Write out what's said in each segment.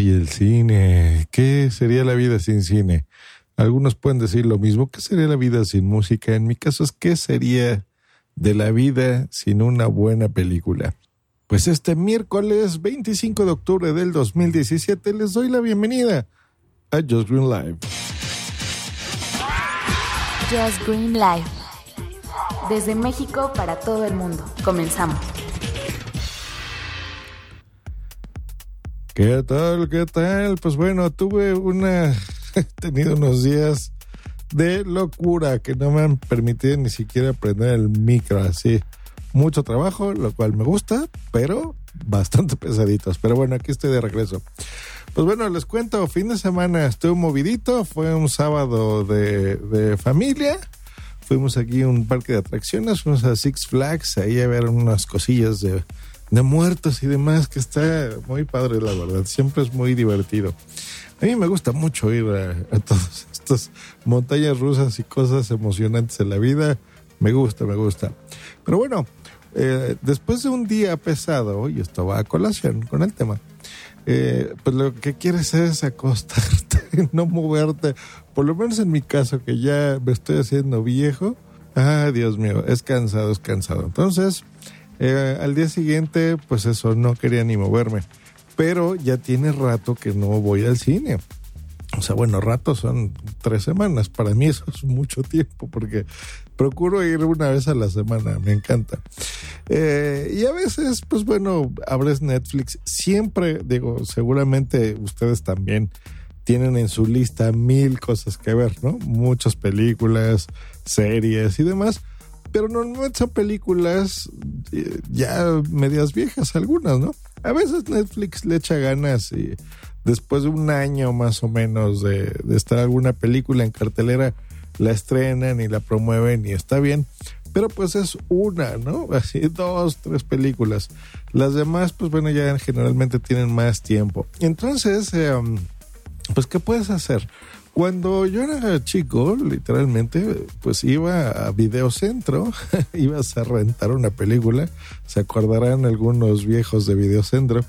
Ay, el cine. ¿Qué sería la vida sin cine? Algunos pueden decir lo mismo. ¿Qué sería la vida sin música? En mi caso es ¿qué sería de la vida sin una buena película? Pues este miércoles 25 de octubre del 2017 les doy la bienvenida a Just Green Live. Just Green Live. Desde México para todo el mundo. Comenzamos. ¿Qué tal? ¿Qué tal? Pues bueno, tuve una. He tenido unos días de locura que no me han permitido ni siquiera prender el micro así. Mucho trabajo, lo cual me gusta, pero bastante pesaditos. Pero bueno, aquí estoy de regreso. Pues bueno, les cuento, fin de semana estuve movidito, fue un sábado de, de familia. Fuimos aquí a un parque de atracciones, fuimos a Six Flags, ahí a ver unas cosillas de de muertos y demás, que está muy padre, la verdad. Siempre es muy divertido. A mí me gusta mucho ir a, todas estas montañas rusas y cosas emocionantes en la vida. Me gusta, me gusta. Pero bueno, eh, después de un día pesado, y esto va a colación con el tema, eh, pues lo que quieres es acostarte, no moverte. Por lo menos en mi caso, que ya me estoy haciendo viejo. Ah, Dios mío, es cansado, es cansado. Entonces, eh, al día siguiente, pues eso, no quería ni moverme. Pero ya tiene rato que no voy al cine. O sea, bueno, rato son tres semanas. Para mí eso es mucho tiempo porque procuro ir una vez a la semana. Me encanta. Eh, y a veces, pues bueno, abres Netflix. Siempre, digo, seguramente ustedes también tienen en su lista mil cosas que ver, ¿no? Muchas películas, series y demás pero normalmente son películas eh, ya medias viejas algunas, ¿no? A veces Netflix le echa ganas y después de un año más o menos de, estar alguna película en cartelera, la estrenan y la promueven y está bien. Pero pues es una, ¿no? Así dos, tres películas. Las demás, pues bueno, ya generalmente tienen más tiempo. Entonces, em, pues, ¿qué puedes hacer? Cuando yo era chico, literalmente, pues iba a Videocentro, ibas a rentar una película, se acordarán algunos viejos de Videocentro,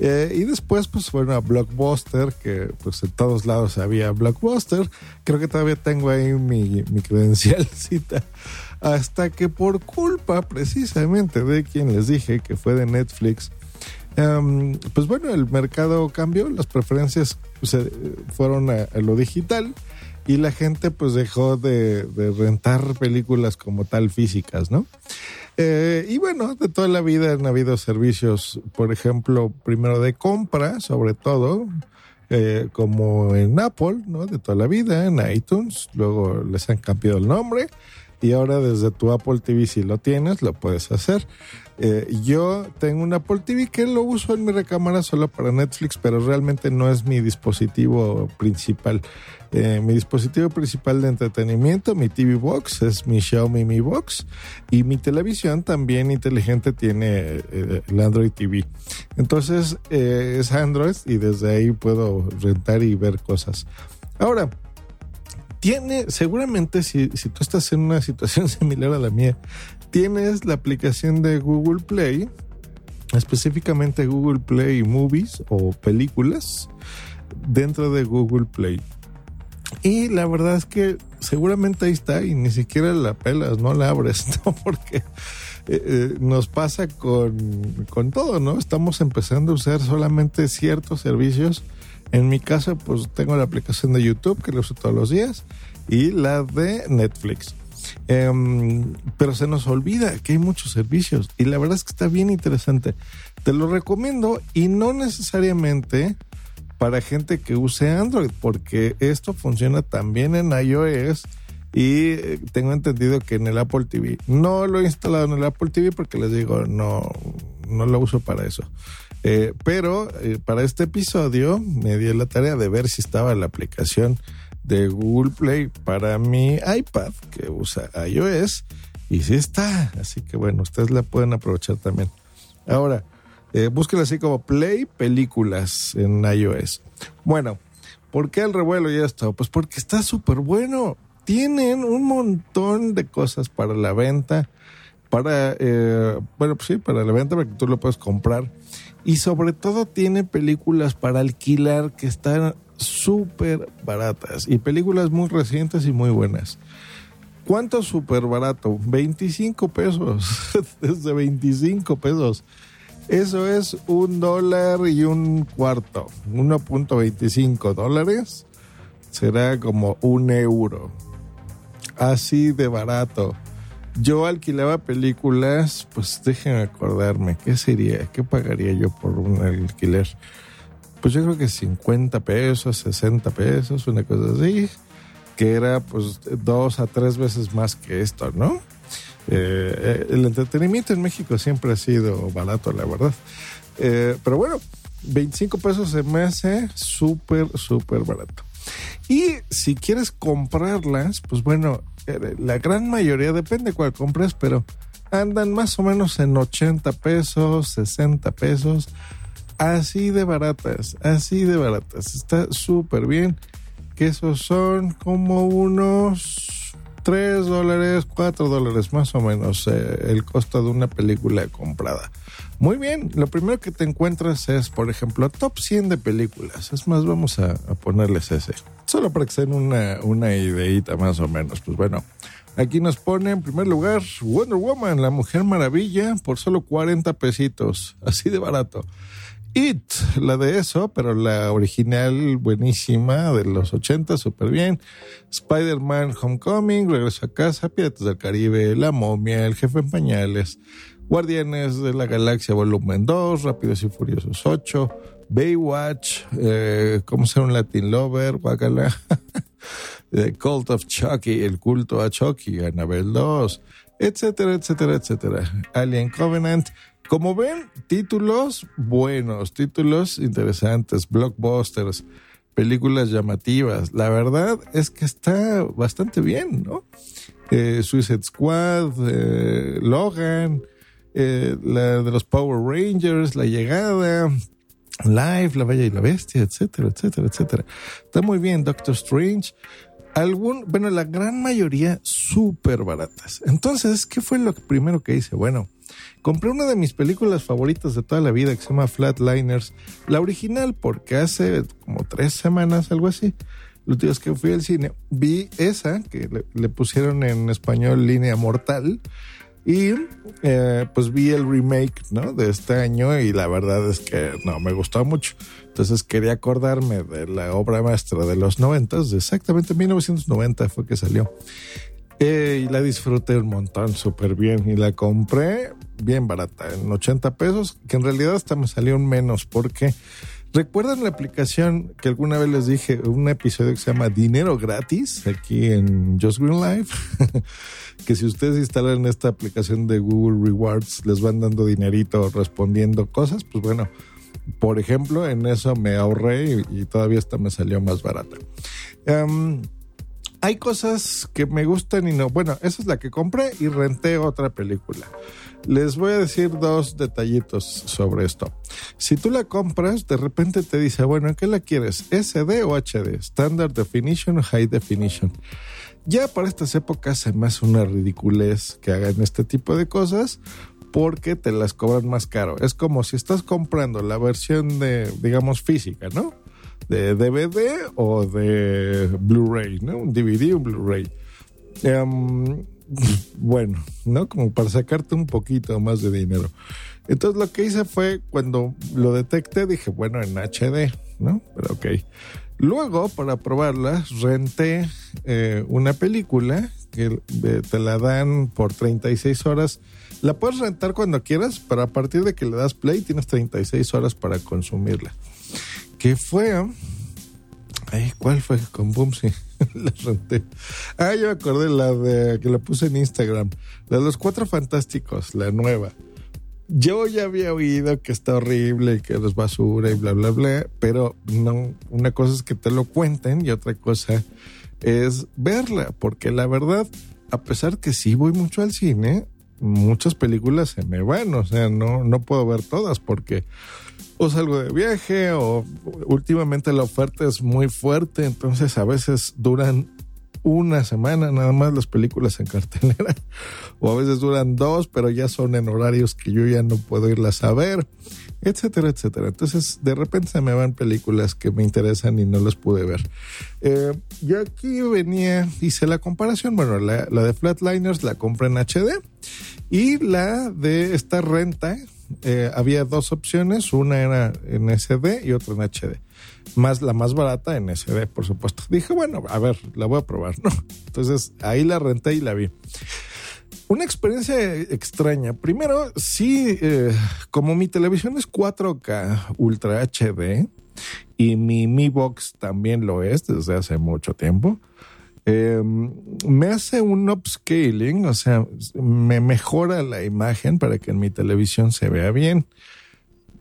eh, y después pues fueron a Blockbuster, que pues en todos lados había Blockbuster, creo que todavía tengo ahí mi, mi credencialcita, hasta que por culpa precisamente de quien les dije que fue de Netflix, Em, pues bueno, el mercado cambió, las preferencias pues, fueron a, lo digital y la gente pues dejó de, rentar películas como tal físicas, ¿no? Eh, y bueno, de toda la vida han habido servicios, por ejemplo, primero de compra, sobre todo, eh, como en Apple, ¿no? De toda la vida, en iTunes, luego les han cambiado el nombre y ahora desde tu Apple TV si lo tienes, lo puedes hacer. Eh, yo tengo un Apple TV que lo uso en mi recámara solo para Netflix, pero realmente no es mi dispositivo principal. Eh, mi dispositivo principal de entretenimiento, mi TV Box, es mi Xiaomi Mi Box y mi televisión también inteligente tiene eh, el Android TV. Entonces es Android y desde ahí puedo rentar y ver cosas. Ahora, tiene, seguramente si, si tú estás en una situación similar a la mía, tienes la aplicación de Google Play, específicamente Google Play Movies o películas dentro de Google Play. Y la verdad es que seguramente ahí está y ni siquiera la pelas, no la abres, ¿no? Porque eh, eh, nos pasa con, con todo, ¿no? Estamos empezando a usar solamente ciertos servicios. En mi caso, pues tengo la aplicación de YouTube que lo uso todos los días y la de Netflix. Em, pero se nos olvida que hay muchos servicios y la verdad es que está bien interesante. Te lo recomiendo y no necesariamente para gente que use Android, porque esto funciona también en iOS y eh, tengo entendido que en el Apple TV. No lo he instalado en el Apple TV porque les digo, no, no lo uso para eso. Eh, pero eh, para este episodio me di la tarea de ver si estaba la aplicación de Google Play para mi iPad que usa iOS y sí está. Así que bueno, ustedes la pueden aprovechar también. Ahora, eh, búsquenla así como Play Películas en iOS. Bueno, ¿por qué el revuelo ya está? Pues porque está súper bueno. Tienen un montón de cosas para la venta. Para, eh, bueno, pues sí, para la venta, para que tú lo puedes comprar. Y sobre todo tiene películas para alquilar que están súper baratas y películas muy recientes y muy buenas. ¿Cuánto súper barato? 25 pesos, desde 25 pesos. Eso es un dólar y un cuarto, 1.25 dólares. Será como un euro. Así de barato. Yo alquilaba películas, pues déjenme acordarme, ¿qué sería? ¿Qué pagaría yo por un alquiler? Pues yo creo que 50 pesos, 60 pesos, una cosa así, que era pues dos a tres veces más que esto, ¿no? Eh, el entretenimiento en México siempre ha sido barato, la verdad. Eh, pero bueno, 25 pesos se me hace súper, súper barato. Y si quieres comprarlas, pues bueno, eh, la gran mayoría, depende cuál compres, pero andan más o menos en 80 pesos, 60 pesos. Así de baratas, así de baratas. Está súper bien. Que esos son como unos 3 dólares, 4 dólares más o menos eh, el costo de una película comprada. Muy bien, lo primero que te encuentras es, por ejemplo, top 100 de películas. Es más, vamos a, ponerles ese. Solo para que se den una, una ideita más o menos. Pues bueno, aquí nos pone en primer lugar Wonder Woman, la Mujer Maravilla, por solo 40 pesitos. Así de barato. It, la de eso, pero la original buenísima de los 80, súper bien. Spider-Man Homecoming, Regreso a casa, Piratas del Caribe, La momia, El jefe en pañales, Guardianes de la Galaxia Volumen 2, Rápidos y Furiosos 8, Baywatch, eh, ¿cómo ser un Latin Lover? Guacala. The Cult of Chucky, El culto a Chucky, Annabelle 2, etcétera, etcétera, etcétera. Alien Covenant, como ven, títulos buenos, títulos interesantes, blockbusters, películas llamativas. La verdad es que está bastante bien, ¿no? Eh, Suicide Squad, eh, Logan, eh, la de los Power Rangers, La Llegada, Life, La Bella y la Bestia, etcétera, etcétera, etcétera. Está muy bien, Doctor Strange. Algún, bueno, la gran mayoría súper baratas. Entonces, ¿qué fue lo primero que hice? Bueno, Compré una de mis películas favoritas de toda la vida que se llama Flatliners, la original, porque hace como tres semanas, algo así, los días que fui al cine, vi esa que le, pusieron en español Línea Mortal. Y eh, pues vi el remake, ¿no? De este año y la verdad es que no, me gustó mucho. Entonces quería acordarme de la obra maestra de los noventas, exactamente 1990 fue que salió. Eh, y la disfruté un montón, súper bien. Y la compré bien barata, en 80 pesos, que en realidad hasta me salió un menos, porque ¿recuerdan la aplicación que alguna vez les dije, un episodio que se llama Dinero Gratis, aquí en Just Green Life? que si ustedes instalan esta aplicación de Google Rewards, les van dando dinerito respondiendo cosas, pues bueno. Por ejemplo, en eso me ahorré y, todavía hasta me salió más barata. Um, hay cosas que me gustan y no. Bueno, esa es la que compré y renté otra película. Les voy a decir dos detallitos sobre esto. Si tú la compras, de repente te dice, bueno, ¿en qué la quieres? ¿SD o HD? Standard Definition o High Definition. Ya para estas épocas se me hace una ridiculez que hagan este tipo de cosas porque te las cobran más caro. Es como si estás comprando la versión de, digamos, física, ¿no? De DVD o de Blu-ray, ¿no? Un DVD un Blu-ray. Em, bueno, ¿no? Como para sacarte un poquito más de dinero. Entonces lo que hice fue, cuando lo detecté, dije, bueno, en HD, ¿no? Pero ok. Luego, para probarla, renté eh, una película que eh, te la dan por 36 horas. La puedes rentar cuando quieras, pero a partir de que le das play tienes 36 horas para consumirla que fue. Ay, ¿Cuál fue? Con Bumsy. la renté. Ah, yo acordé la de que la puse en Instagram. La de los cuatro fantásticos, la nueva. Yo ya había oído que está horrible y que es basura y bla, bla, bla, pero no, una cosa es que te lo cuenten y otra cosa es verla, porque la verdad, a pesar que sí voy mucho al cine, muchas películas se me van, o sea, no, no puedo ver todas porque o salgo de viaje o últimamente la oferta es muy fuerte, entonces a veces duran una semana nada más las películas en cartelera, o a veces duran dos, pero ya son en horarios que yo ya no puedo irlas a ver, etcétera, etcétera. Entonces, de repente se me van películas que me interesan y no las pude ver. Eh, yo aquí venía, hice la comparación, bueno, la, la de Flatliners la compré en HD y la de esta renta, eh, había dos opciones, una era en SD y otra en HD. Más la más barata en SD, por supuesto. Dije, bueno, a ver, la voy a probar, ¿no? Entonces ahí la renté y la vi. Una experiencia extraña. Primero, sí, eh, como mi televisión es 4K Ultra HD y mi Mi Box también lo es desde hace mucho tiempo. Eh, me hace un upscaling, o sea, me mejora la imagen para que en mi televisión se vea bien.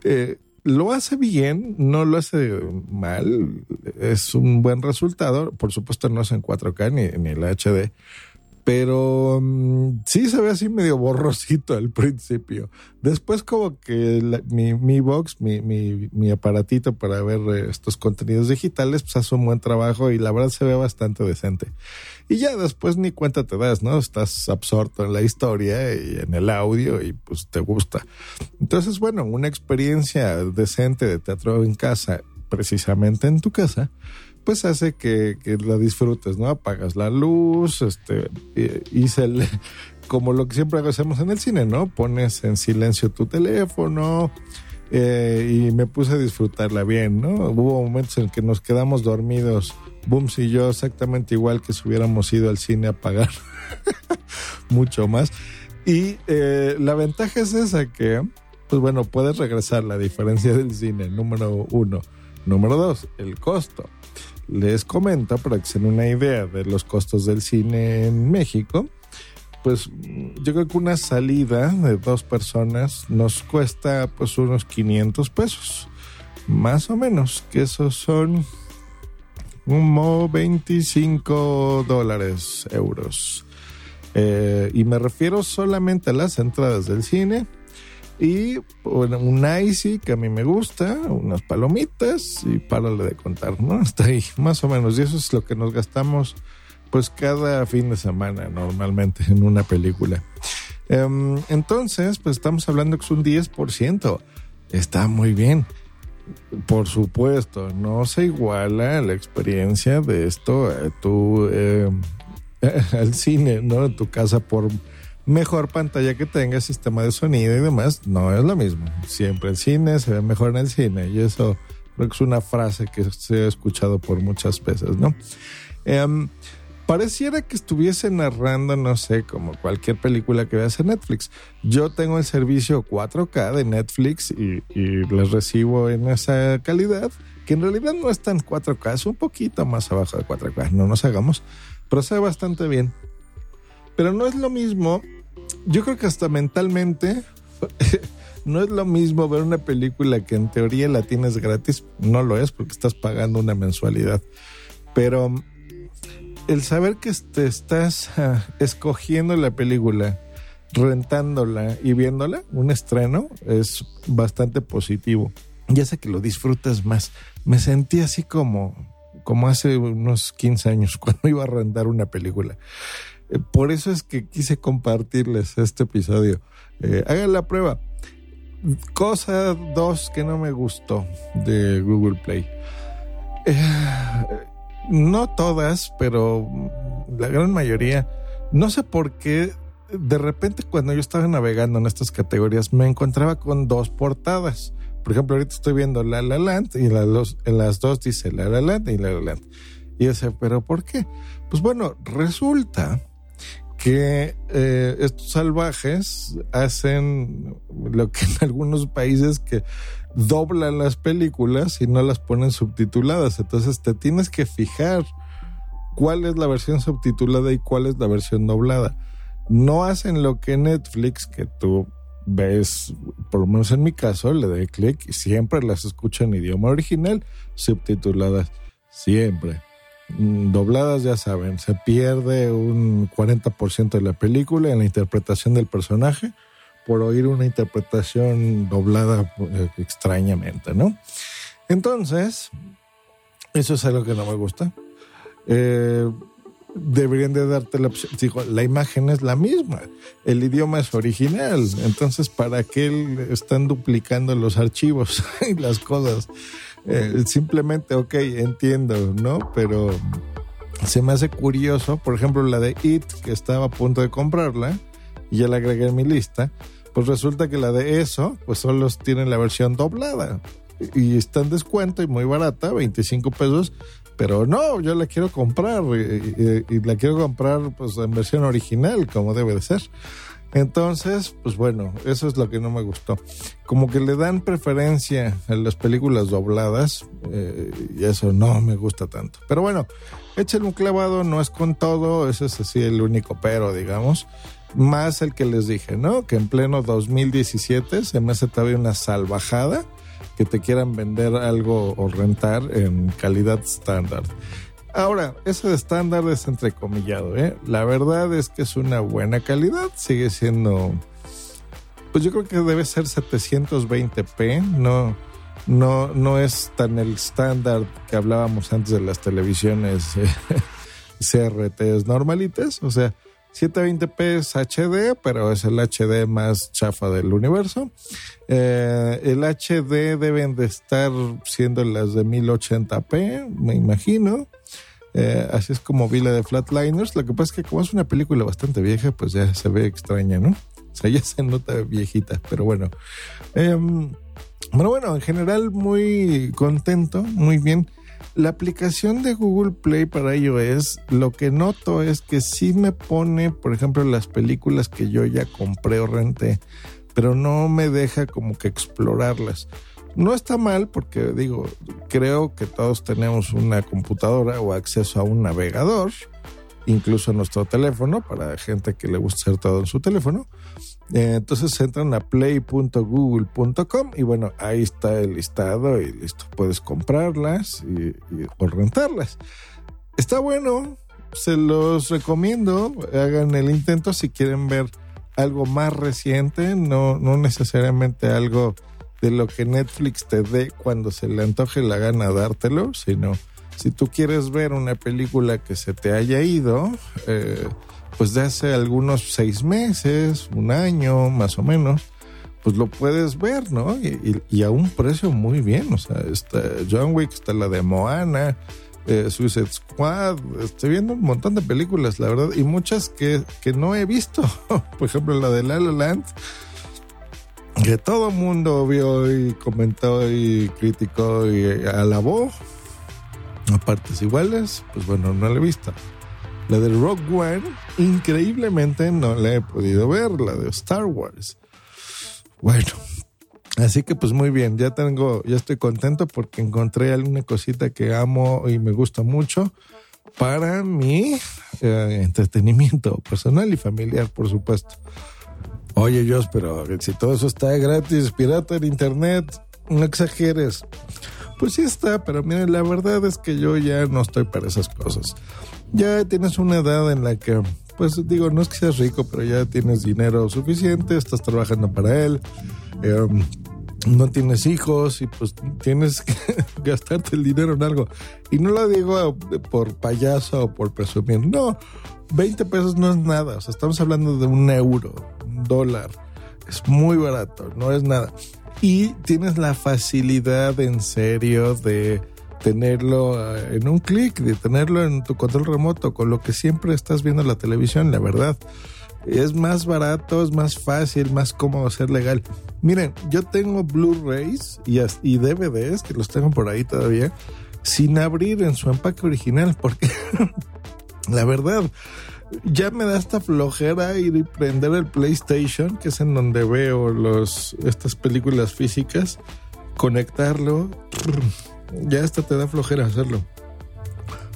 Eh, lo hace bien, no lo hace mal, es un buen resultado. Por supuesto, no es en 4K ni, ni el HD, pero mm, sí se ve así medio borrosito al principio. Después como que mi, mi box, mi, mi, mi, aparatito para ver eh, estos contenidos digitales, pues hace un buen trabajo y la verdad se ve bastante decente. Y ya después ni cuenta te das, ¿no? Estás absorto en la historia y en el audio y pues te gusta. Entonces, bueno, una experiencia decente de teatro en casa, precisamente en tu casa, pues hace que, la disfrutes, ¿no? Apagas la luz, este, hice el, como lo que siempre hacemos en el cine, ¿no? Pones en silencio tu teléfono eh, y me puse a disfrutarla bien, ¿no? Hubo momentos en que nos quedamos dormidos, Booms y yo, exactamente igual que si hubiéramos ido al cine a pagar mucho más. Y eh, la ventaja es esa que, pues bueno, puedes regresar la diferencia del cine, número uno. Número dos, el costo les comento para que se den una idea de los costos del cine en México. Pues yo creo que una salida de dos personas nos cuesta pues unos 500 pesos, más o menos, que esos son como 25 dólares, euros. Eh, y me refiero solamente a las entradas del cine y un icy que a mí me gusta, unas palomitas y párale de contar, ¿no? Está ahí, más o menos. Y eso es lo que nos gastamos pues cada fin de semana normalmente en una película. Em, entonces, pues estamos hablando que es un 10%. Está muy bien. Por supuesto, no se iguala la experiencia de esto a tu, eh, al cine, ¿no? En tu casa por mejor pantalla que tenga, sistema de sonido y demás, no es lo mismo. Siempre el cine se ve mejor en el cine y eso creo que es una frase que se ha escuchado por muchas veces, ¿no? Em, pareciera que estuviese narrando, no sé, como cualquier película que veas en Netflix. Yo tengo el servicio 4K de Netflix y, y les recibo en esa calidad, que en realidad no es tan 4K, es un poquito más abajo de 4K, no nos hagamos, pero se ve bastante bien. Pero no es lo mismo, yo creo que hasta mentalmente no es lo mismo ver una película que en teoría la tienes gratis, no lo es porque estás pagando una mensualidad, pero el saber que te estás escogiendo la película, rentándola y viéndola, un estreno, es bastante positivo. Ya sé que lo disfrutas más. Me sentí así como, como hace unos 15 años cuando iba a rentar una película. Eh, por eso es que quise compartirles este episodio. Eh, hagan la prueba. Cosa dos que no me gustó de Google Play. Eh, no todas, pero la gran mayoría. No sé por qué de repente cuando yo estaba navegando en estas categorías me encontraba con dos portadas. Por ejemplo, ahorita estoy viendo La La Land y las dos dice La La Land y La La Land. Y yo pero ¿por qué? Pues bueno, resulta que eh, estos salvajes hacen lo que en algunos países que doblan las películas y no las ponen subtituladas. Entonces te tienes que fijar cuál es la versión subtitulada y cuál es la versión doblada. No hacen lo que Netflix, que tú ves, por lo menos en mi caso, le doy clic y siempre las escucho en idioma original, subtituladas. Siempre. Mm, dobladas, ya saben, se pierde un 40% de la película en la interpretación del personaje por oír una interpretación doblada eh, extrañamente, ¿no? Entonces, eso es algo que no me gusta. Eh, deberían de darte la opción. Digo, la imagen es la misma, el idioma es original, entonces ¿para qué están duplicando los archivos y las cosas? Eh, simplemente, ok, entiendo, ¿no? Pero se me hace curioso, por ejemplo, la de It, que estaba a punto de comprarla, y ya la agregué en mi lista, pues resulta que la de eso, pues solo tienen la versión doblada. Y está en descuento y muy barata, 25 pesos, pero no, yo la quiero comprar y, la quiero comprar pues en versión original, como debe de ser. Entonces, pues bueno, eso es lo que no me gustó. Como que le dan preferencia a las películas dobladas eh, y eso no me gusta tanto. Pero bueno, échale un clavado, no es con todo, ese es así el único pero, digamos. Más el que les dije, ¿no? Que en pleno 2017 se me hace todavía una salvajada que te quieran vender algo o rentar en calidad estándar. Ahora, eso de estándar es entrecomillado, ¿eh? La verdad es que es una buena calidad, sigue siendo, pues yo creo que debe ser 720p, no, no, no es tan el estándar que hablábamos antes de las televisiones eh, CRTs normalitas, o sea, 720p es HD, pero es el HD más chafa del universo. Eh, el HD deben de estar siendo las de 1080p, me imagino. Eh, así es como vi la de Flatliners. Lo que pasa es que como es una película bastante vieja, pues ya se ve extraña, ¿no? O sea, ya se nota viejita, pero bueno. Em, bueno, bueno, en general muy contento, muy bien. La aplicación de Google Play para iOS, lo que noto es que sí me pone, por ejemplo, las películas que yo ya compré o renté, pero no me deja como que explorarlas. No está mal porque digo, creo que todos tenemos una computadora o acceso a un navegador, incluso nuestro teléfono, para gente que le gusta hacer todo en su teléfono. Eh, entonces entran a play.google.com y bueno, ahí está el listado y listo, puedes comprarlas o rentarlas. Está bueno, se los recomiendo, hagan el intento si quieren ver algo más reciente, no, no necesariamente algo de lo que Netflix te dé cuando se le antoje la gana dártelo, sino si tú quieres ver una película que se te haya ido, eh, pues de hace algunos seis meses, un año más o menos, pues lo puedes ver, ¿no? Y, a un precio muy bien, o sea, está John Wick, está la de Moana, eh, Suicide Squad, estoy viendo un montón de películas, la verdad, y muchas que, que no he visto, por ejemplo la de La La Land, que todo el mundo vio y comentó y criticó y alabó, a partes iguales, pues bueno, no la he visto. La de Rock One, increíblemente no la he podido ver, la de Star Wars. Bueno, así que pues muy bien, ya tengo, ya estoy contento porque encontré alguna cosita que amo y me gusta mucho para mi eh, entretenimiento personal y familiar, por supuesto. Oye, Dios, pero si todo eso está gratis, pirata en internet, no exageres. Pues sí está, pero miren, la verdad es que yo ya no estoy para esas cosas ya tienes una edad en la que, pues digo, no es que seas rico, pero ya tienes dinero suficiente, estás trabajando para él, em, no tienes hijos y pues tienes que gastarte el dinero en algo. Y no lo digo por payaso o por presumir, no, 20 pesos no es nada, o sea, estamos hablando de un euro, dólar, es muy barato, no es nada. Y tienes la facilidad en serio de tenerlo eh, en un clic, de tenerlo en tu control remoto, con lo que siempre estás viendo la televisión, la verdad. Es más barato, es más fácil, más cómodo ser legal. Miren, yo tengo Blu-rays y, y DVDs, que los tengo por ahí todavía, sin abrir en su empaque original, porque la verdad, ya me da esta flojera ir y prender el PlayStation, que es en donde veo los, estas películas físicas, conectarlo ya hasta te da flojera hacerlo.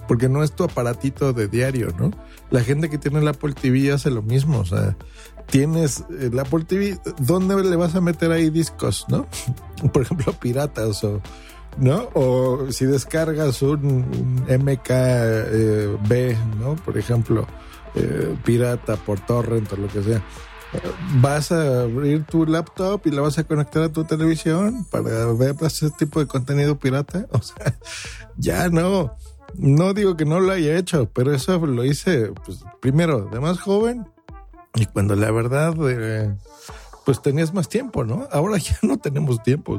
Porque no es tu aparatito de diario, ¿no? La gente que tiene el Apple TV hace lo mismo, o sea, tienes el Apple TV, ¿dónde le vas a meter ahí discos, no? Por ejemplo, piratas o, ¿no? O si descargas un, MKB, ¿no? Por ejemplo, eh, pirata por torrent o lo que sea vas a abrir tu laptop y la vas a conectar a tu televisión para ver ese tipo de contenido pirata. O sea, ya no. No digo que no lo haya hecho, pero eso lo hice, pues, primero, de más joven y cuando la verdad, eh, pues tenías más tiempo, ¿no? Ahora ya no tenemos tiempo,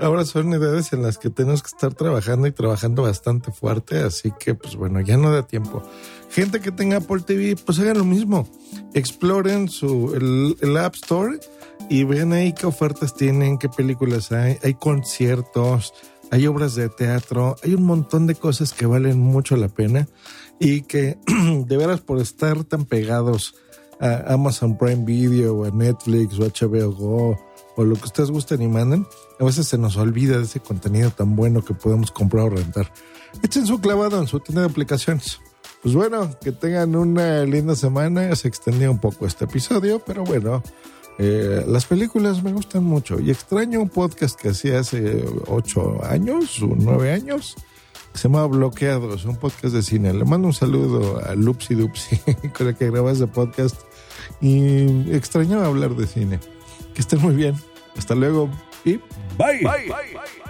ahora son edades en las que tenemos que estar trabajando y trabajando bastante fuerte, así que, pues bueno, ya no da tiempo. Gente que tenga Apple TV, pues hagan lo mismo. Exploren su, el, el App Store y vean ahí qué ofertas tienen, qué películas hay, hay conciertos, hay obras de teatro, hay un montón de cosas que valen mucho la pena y que de veras por estar tan pegados a Amazon Prime Video o a Netflix o HBO Go o lo que ustedes gusten y manden, a veces se nos olvida de ese contenido tan bueno que podemos comprar o rentar. Echen su clavado en su tienda de aplicaciones. Pues bueno, que tengan una linda semana. Se extendió un poco este episodio, pero bueno, eh, las películas me gustan mucho y extraño un podcast que hacía hace ocho años o nueve años. Se llama Bloqueados, un podcast de cine. Le mando un saludo a Lupsi Dupsi con el que grabas ese podcast y extrañaba hablar de cine. Que estén muy bien. Hasta luego y bye. bye. bye.